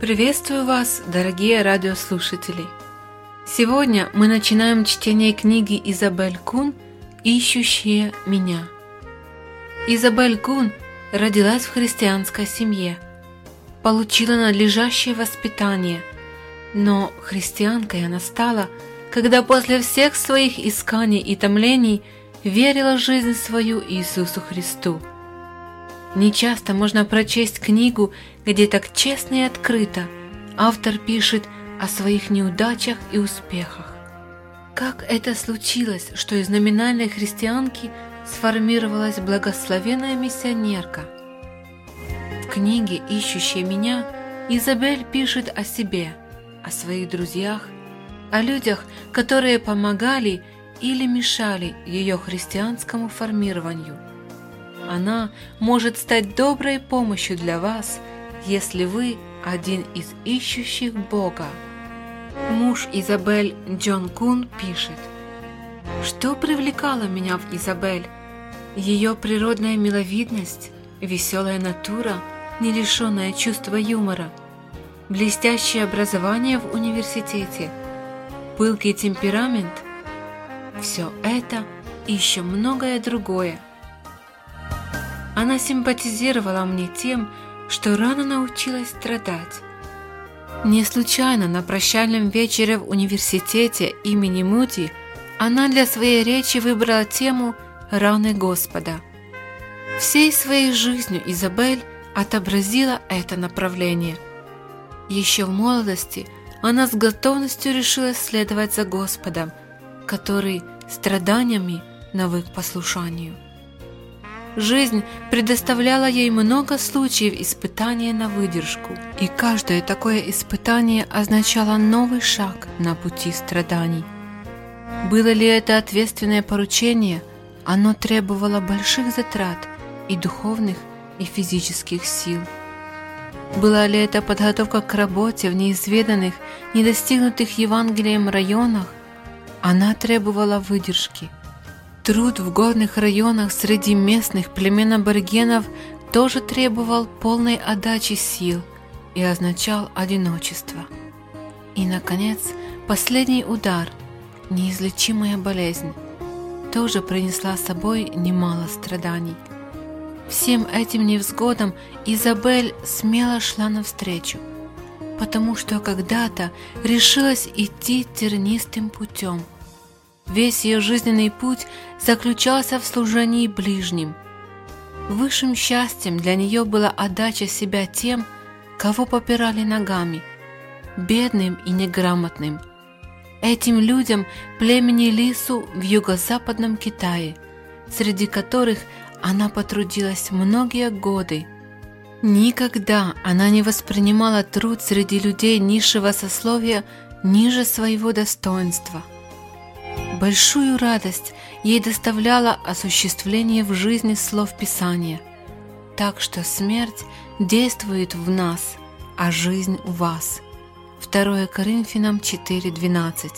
Приветствую вас, дорогие радиослушатели! Сегодня мы начинаем чтение книги Изабель Кун «Ищущие меня». Изабель Кун родилась в христианской семье, получила надлежащее воспитание, но христианкой она стала, когда после всех своих исканий и томлений верила жизнь свою Иисусу Христу. Нечасто можно прочесть книгу, где так честно и открыто автор пишет о своих неудачах и успехах. Как это случилось, что из номинальной христианки сформировалась благословенная миссионерка? В книге «Ищущая меня» Изабель пишет о себе, о своих друзьях, о людях, которые помогали или мешали ее христианскому формированию – она может стать доброй помощью для вас, если вы один из ищущих Бога. Муж Изабель Джон Кун пишет, «Что привлекало меня в Изабель? Ее природная миловидность, веселая натура, не лишенная чувства юмора, блестящее образование в университете, пылкий темперамент – все это и еще многое другое – она симпатизировала мне тем, что рано научилась страдать. Не случайно на прощальном вечере в университете имени Мути она для своей речи выбрала тему «Раны Господа». Всей своей жизнью Изабель отобразила это направление. Еще в молодости она с готовностью решила следовать за Господом, который страданиями навык послушанию. Жизнь предоставляла ей много случаев испытания на выдержку, и каждое такое испытание означало новый шаг на пути страданий. Было ли это ответственное поручение, оно требовало больших затрат и духовных, и физических сил. Была ли это подготовка к работе в неизведанных, недостигнутых Евангелием районах, она требовала выдержки – Труд в горных районах среди местных племен аборигенов тоже требовал полной отдачи сил и означал одиночество. И, наконец, последний удар, неизлечимая болезнь, тоже принесла с собой немало страданий. Всем этим невзгодам Изабель смело шла навстречу, потому что когда-то решилась идти тернистым путем – Весь ее жизненный путь заключался в служении ближним. Высшим счастьем для нее была отдача себя тем, кого попирали ногами, бедным и неграмотным. Этим людям племени Лису в юго-западном Китае, среди которых она потрудилась многие годы. Никогда она не воспринимала труд среди людей низшего сословия ниже своего достоинства – Большую радость ей доставляло осуществление в жизни слов Писания. Так что смерть действует в нас, а жизнь в вас. 2 Коринфянам 4.12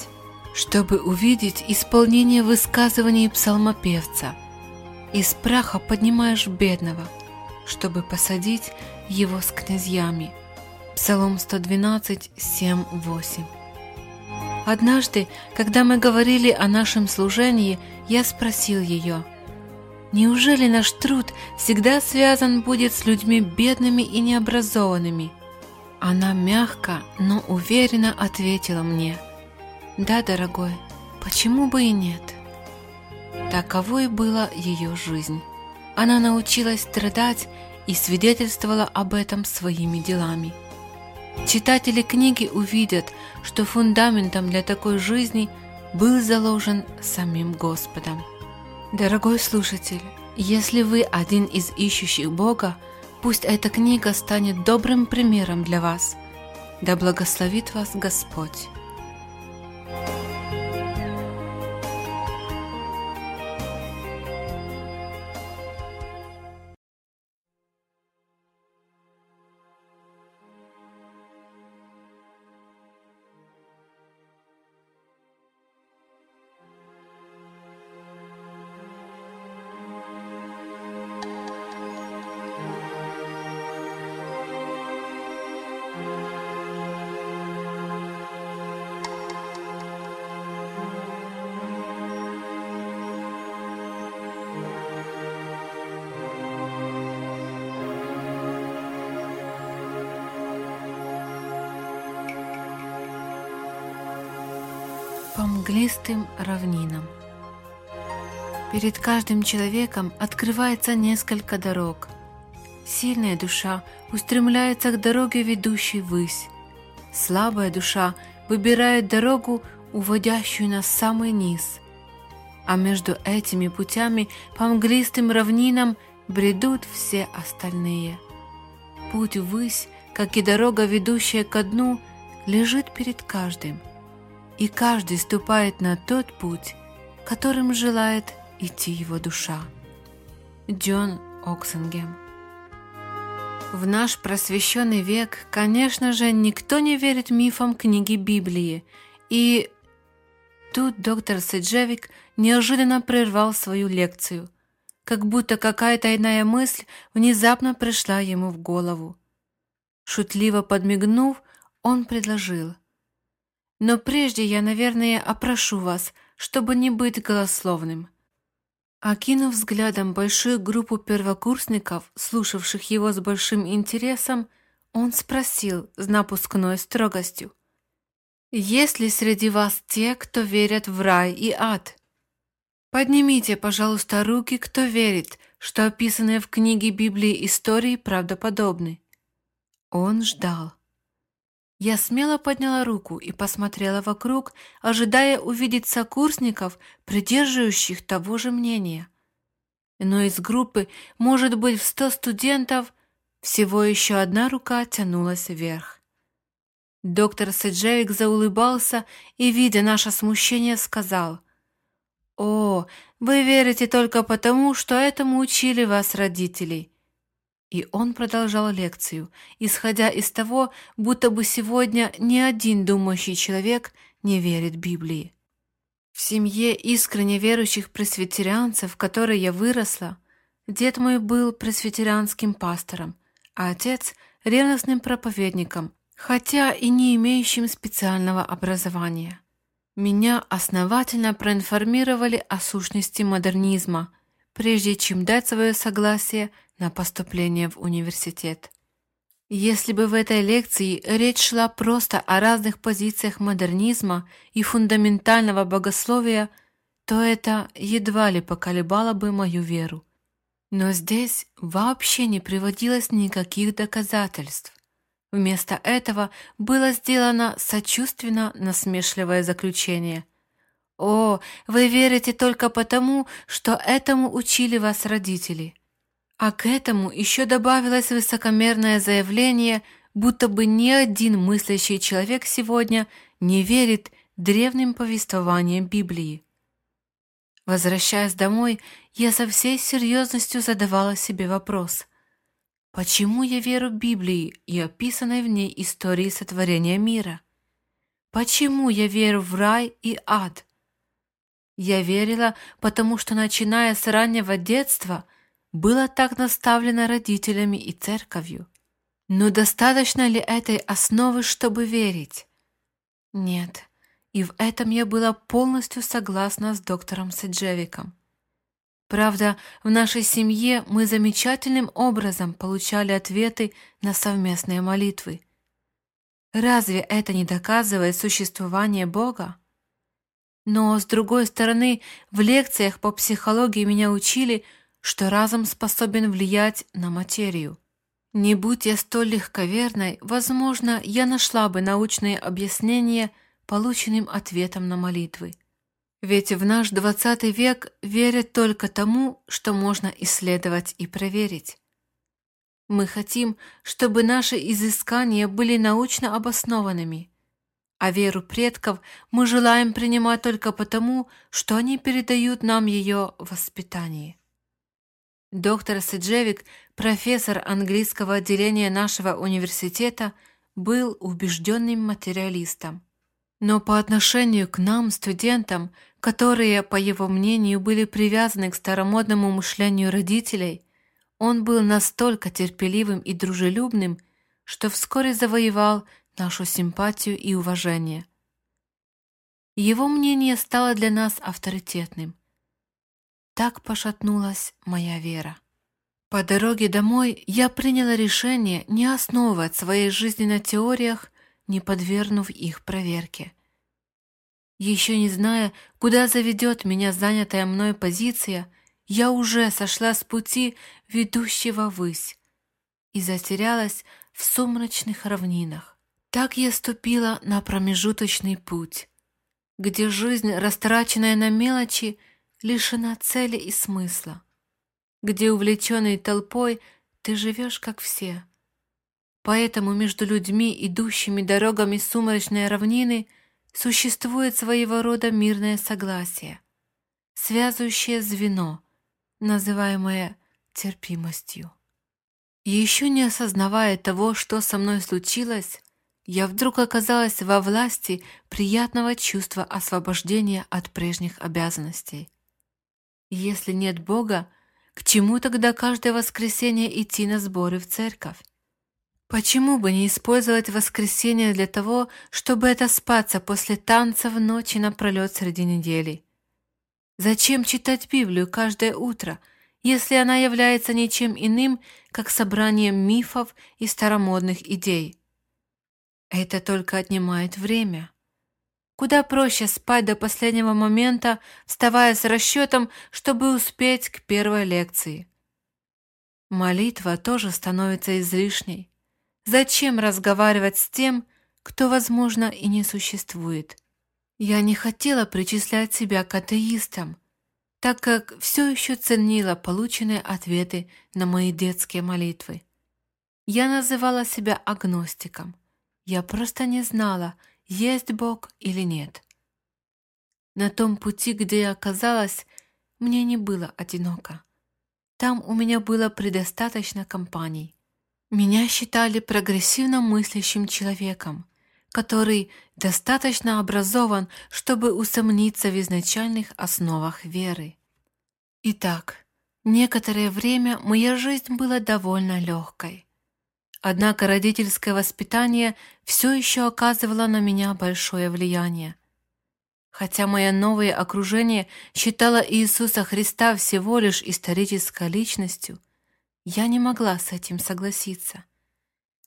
Чтобы увидеть исполнение высказываний псалмопевца «Из праха поднимаешь бедного, чтобы посадить его с князьями» Псалом 112, 7, 8 Однажды, когда мы говорили о нашем служении, я спросил ее, «Неужели наш труд всегда связан будет с людьми бедными и необразованными?» Она мягко, но уверенно ответила мне, «Да, дорогой, почему бы и нет?» Таковой была ее жизнь. Она научилась страдать и свидетельствовала об этом своими делами. Читатели книги увидят, что фундаментом для такой жизни был заложен самим Господом. Дорогой слушатель, если вы один из ищущих Бога, пусть эта книга станет добрым примером для вас. Да благословит вас Господь. По мглистым равнинам. Перед каждым человеком открывается несколько дорог. Сильная душа устремляется к дороге, ведущей ввысь. Слабая душа выбирает дорогу, уводящую на самый низ. А между этими путями по мглистым равнинам бредут все остальные. Путь ввысь, как и дорога, ведущая ко дну, лежит перед каждым – и каждый ступает на тот путь, которым желает идти его душа. Джон Оксенгем В наш просвещенный век, конечно же, никто не верит мифам книги Библии, и тут доктор Седжевик неожиданно прервал свою лекцию, как будто какая-то иная мысль внезапно пришла ему в голову. Шутливо подмигнув, он предложил – но прежде я, наверное, опрошу вас, чтобы не быть голословным». Окинув взглядом большую группу первокурсников, слушавших его с большим интересом, он спросил с напускной строгостью. «Есть ли среди вас те, кто верят в рай и ад? Поднимите, пожалуйста, руки, кто верит, что описанные в книге Библии истории правдоподобны». Он ждал. Я смело подняла руку и посмотрела вокруг, ожидая увидеть сокурсников, придерживающих того же мнения. Но из группы, может быть, в сто студентов, всего еще одна рука тянулась вверх. Доктор Седжевик заулыбался и, видя наше смущение, сказал, «О, вы верите только потому, что этому учили вас родители. И он продолжал лекцию, исходя из того, будто бы сегодня ни один думающий человек не верит Библии. В семье искренне верующих пресвитерианцев, в которой я выросла, дед мой был пресвитерианским пастором, а отец – ревностным проповедником, хотя и не имеющим специального образования. Меня основательно проинформировали о сущности модернизма, прежде чем дать свое согласие на поступление в университет. Если бы в этой лекции речь шла просто о разных позициях модернизма и фундаментального богословия, то это едва ли поколебало бы мою веру. Но здесь вообще не приводилось никаких доказательств. Вместо этого было сделано сочувственно насмешливое заключение. «О, вы верите только потому, что этому учили вас родители». А к этому еще добавилось высокомерное заявление, будто бы ни один мыслящий человек сегодня не верит древним повествованиям Библии. Возвращаясь домой, я со всей серьезностью задавала себе вопрос. Почему я верю Библии и описанной в ней истории сотворения мира? Почему я верю в рай и ад? Я верила, потому что, начиная с раннего детства, было так наставлено родителями и церковью. Но достаточно ли этой основы, чтобы верить? Нет, и в этом я была полностью согласна с доктором Седжевиком. Правда, в нашей семье мы замечательным образом получали ответы на совместные молитвы. Разве это не доказывает существование Бога? Но, с другой стороны, в лекциях по психологии меня учили – что разум способен влиять на материю. Не будь я столь легковерной, возможно, я нашла бы научные объяснения полученным ответом на молитвы. Ведь в наш двадцатый век верят только тому, что можно исследовать и проверить. Мы хотим, чтобы наши изыскания были научно обоснованными, а веру предков мы желаем принимать только потому, что они передают нам ее воспитание. Доктор Сиджевик, профессор английского отделения нашего университета, был убежденным материалистом. Но по отношению к нам, студентам, которые, по его мнению, были привязаны к старомодному мышлению родителей, он был настолько терпеливым и дружелюбным, что вскоре завоевал нашу симпатию и уважение. Его мнение стало для нас авторитетным. Так пошатнулась моя вера. По дороге домой я приняла решение не основывать своей жизни на теориях, не подвергнув их проверке. Еще не зная, куда заведет меня занятая мной позиция, я уже сошла с пути, ведущего ввысь, и затерялась в сумрачных равнинах. Так я ступила на промежуточный путь, где жизнь, растраченная на мелочи, лишена цели и смысла, где увлеченный толпой ты живешь как все. Поэтому между людьми, идущими дорогами сумрачной равнины, существует своего рода мирное согласие, связывающее звено, называемое терпимостью. Еще не осознавая того, что со мной случилось, я вдруг оказалась во власти приятного чувства освобождения от прежних обязанностей. Если нет Бога, к чему тогда каждое воскресенье идти на сборы в церковь? Почему бы не использовать воскресенье для того, чтобы отоспаться после танца в ночи напролет среди недели? Зачем читать Библию каждое утро, если она является ничем иным, как собранием мифов и старомодных идей? Это только отнимает время. Куда проще спать до последнего момента, вставая с расчетом, чтобы успеть к первой лекции. Молитва тоже становится излишней. Зачем разговаривать с тем, кто, возможно, и не существует? Я не хотела причислять себя к атеистам, так как все еще ценила полученные ответы на мои детские молитвы. Я называла себя агностиком. Я просто не знала, есть Бог или нет. На том пути, где я оказалась, мне не было одиноко. Там у меня было предостаточно компаний. Меня считали прогрессивно мыслящим человеком, который достаточно образован, чтобы усомниться в изначальных основах веры. Итак, некоторое время моя жизнь была довольно легкой. Однако родительское воспитание все еще оказывало на меня большое влияние. Хотя мое новое окружение считало Иисуса Христа всего лишь исторической личностью, я не могла с этим согласиться.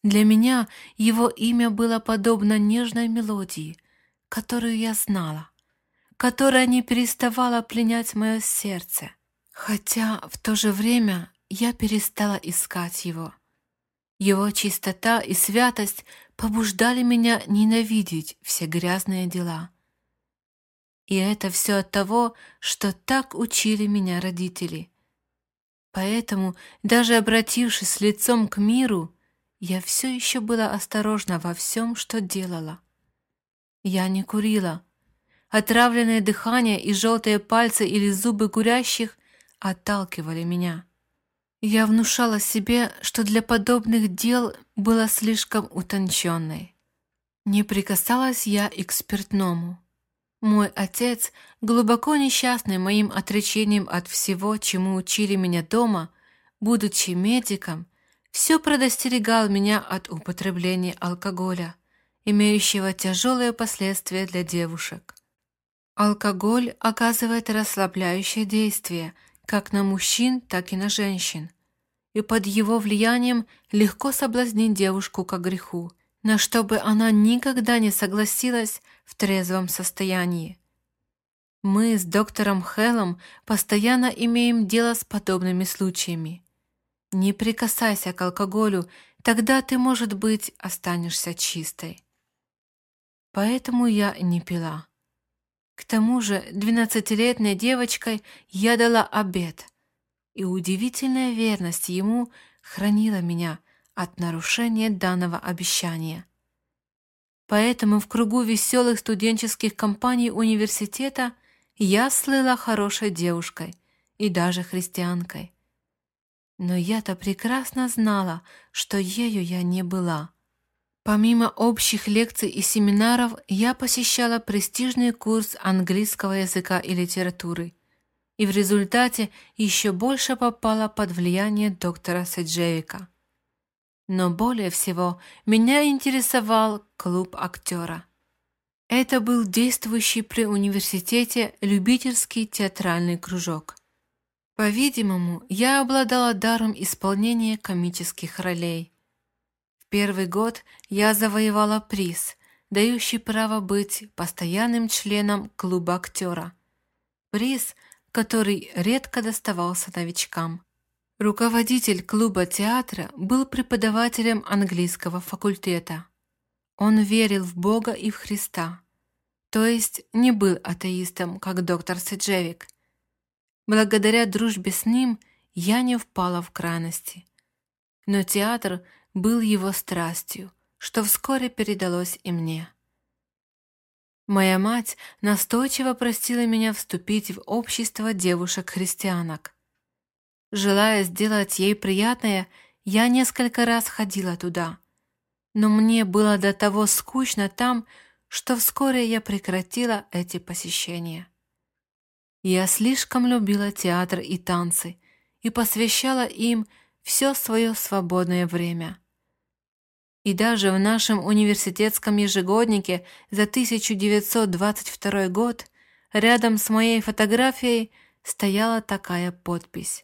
Для меня его имя было подобно нежной мелодии, которую я знала, которая не переставала пленять мое сердце, хотя в то же время я перестала искать его. Его чистота и святость побуждали меня ненавидеть все грязные дела. И это все от того, что так учили меня родители. Поэтому, даже обратившись лицом к миру, я все еще была осторожна во всем, что делала. Я не курила. Отравленное дыхание и желтые пальцы или зубы курящих отталкивали меня. Я внушала себе, что для подобных дел была слишком утонченной. Не прикасалась я и к спиртному. Мой отец, глубоко несчастный моим отречением от всего, чему учили меня дома, будучи медиком, все предостерегал меня от употребления алкоголя, имеющего тяжелые последствия для девушек. Алкоголь оказывает расслабляющее действие как на мужчин, так и на женщин и под его влиянием легко соблазнить девушку к греху, на что бы она никогда не согласилась в трезвом состоянии. Мы с доктором Хеллом постоянно имеем дело с подобными случаями. Не прикасайся к алкоголю, тогда ты, может быть, останешься чистой. Поэтому я не пила. К тому же двенадцатилетней девочкой я дала обед – и удивительная верность ему хранила меня от нарушения данного обещания. Поэтому в кругу веселых студенческих компаний университета я слыла хорошей девушкой и даже христианкой. Но я-то прекрасно знала, что ею я не была. Помимо общих лекций и семинаров, я посещала престижный курс английского языка и литературы – и в результате еще больше попала под влияние доктора Седжевика. Но более всего меня интересовал клуб актера. Это был действующий при университете любительский театральный кружок. По-видимому, я обладала даром исполнения комических ролей. Первый год я завоевала приз, дающий право быть постоянным членом клуба актера. Приз, который редко доставался новичкам. Руководитель клуба театра был преподавателем английского факультета. Он верил в Бога и в Христа, то есть не был атеистом, как доктор Седжевик. Благодаря дружбе с ним я не впала в крайности. Но театр был его страстью, что вскоре передалось и мне. Моя мать настойчиво просила меня вступить в общество девушек-христианок. Желая сделать ей приятное, я несколько раз ходила туда. Но мне было до того скучно там, что вскоре я прекратила эти посещения. Я слишком любила театр и танцы и посвящала им все свое свободное время. И даже в нашем университетском ежегоднике за 1922 год рядом с моей фотографией стояла такая подпись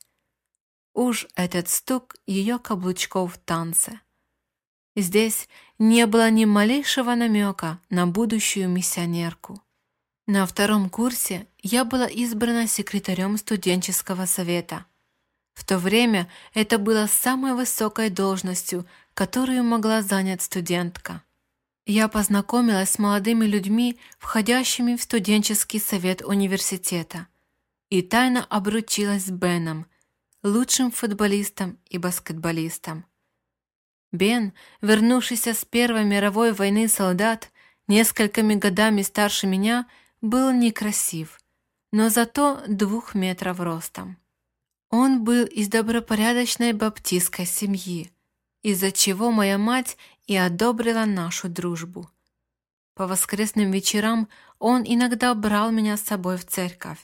Уж этот стук ее каблучков в танце. Здесь не было ни малейшего намека на будущую миссионерку. На втором курсе я была избрана секретарем студенческого совета. В то время это было самой высокой должностью, которую могла занять студентка. Я познакомилась с молодыми людьми, входящими в студенческий совет университета, и тайно обручилась с Беном, лучшим футболистом и баскетболистом. Бен, вернувшийся с Первой мировой войны солдат, несколькими годами старше меня, был некрасив, но зато двух метров ростом. Он был из добропорядочной баптистской семьи, из-за чего моя мать и одобрила нашу дружбу. По воскресным вечерам он иногда брал меня с собой в церковь.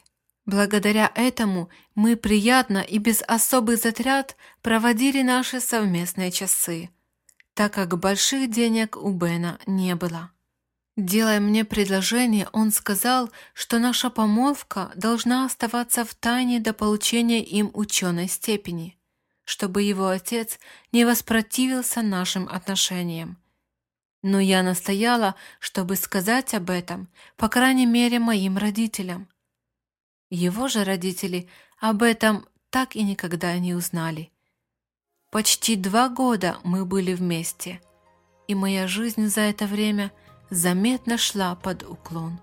Благодаря этому мы приятно и без особых затрат проводили наши совместные часы, так как больших денег у Бена не было. Делая мне предложение, он сказал, что наша помолвка должна оставаться в тайне до получения им ученой степени, чтобы его отец не воспротивился нашим отношениям. Но я настояла, чтобы сказать об этом, по крайней мере, моим родителям – его же родители об этом так и никогда не узнали. Почти два года мы были вместе, и моя жизнь за это время заметно шла под уклон.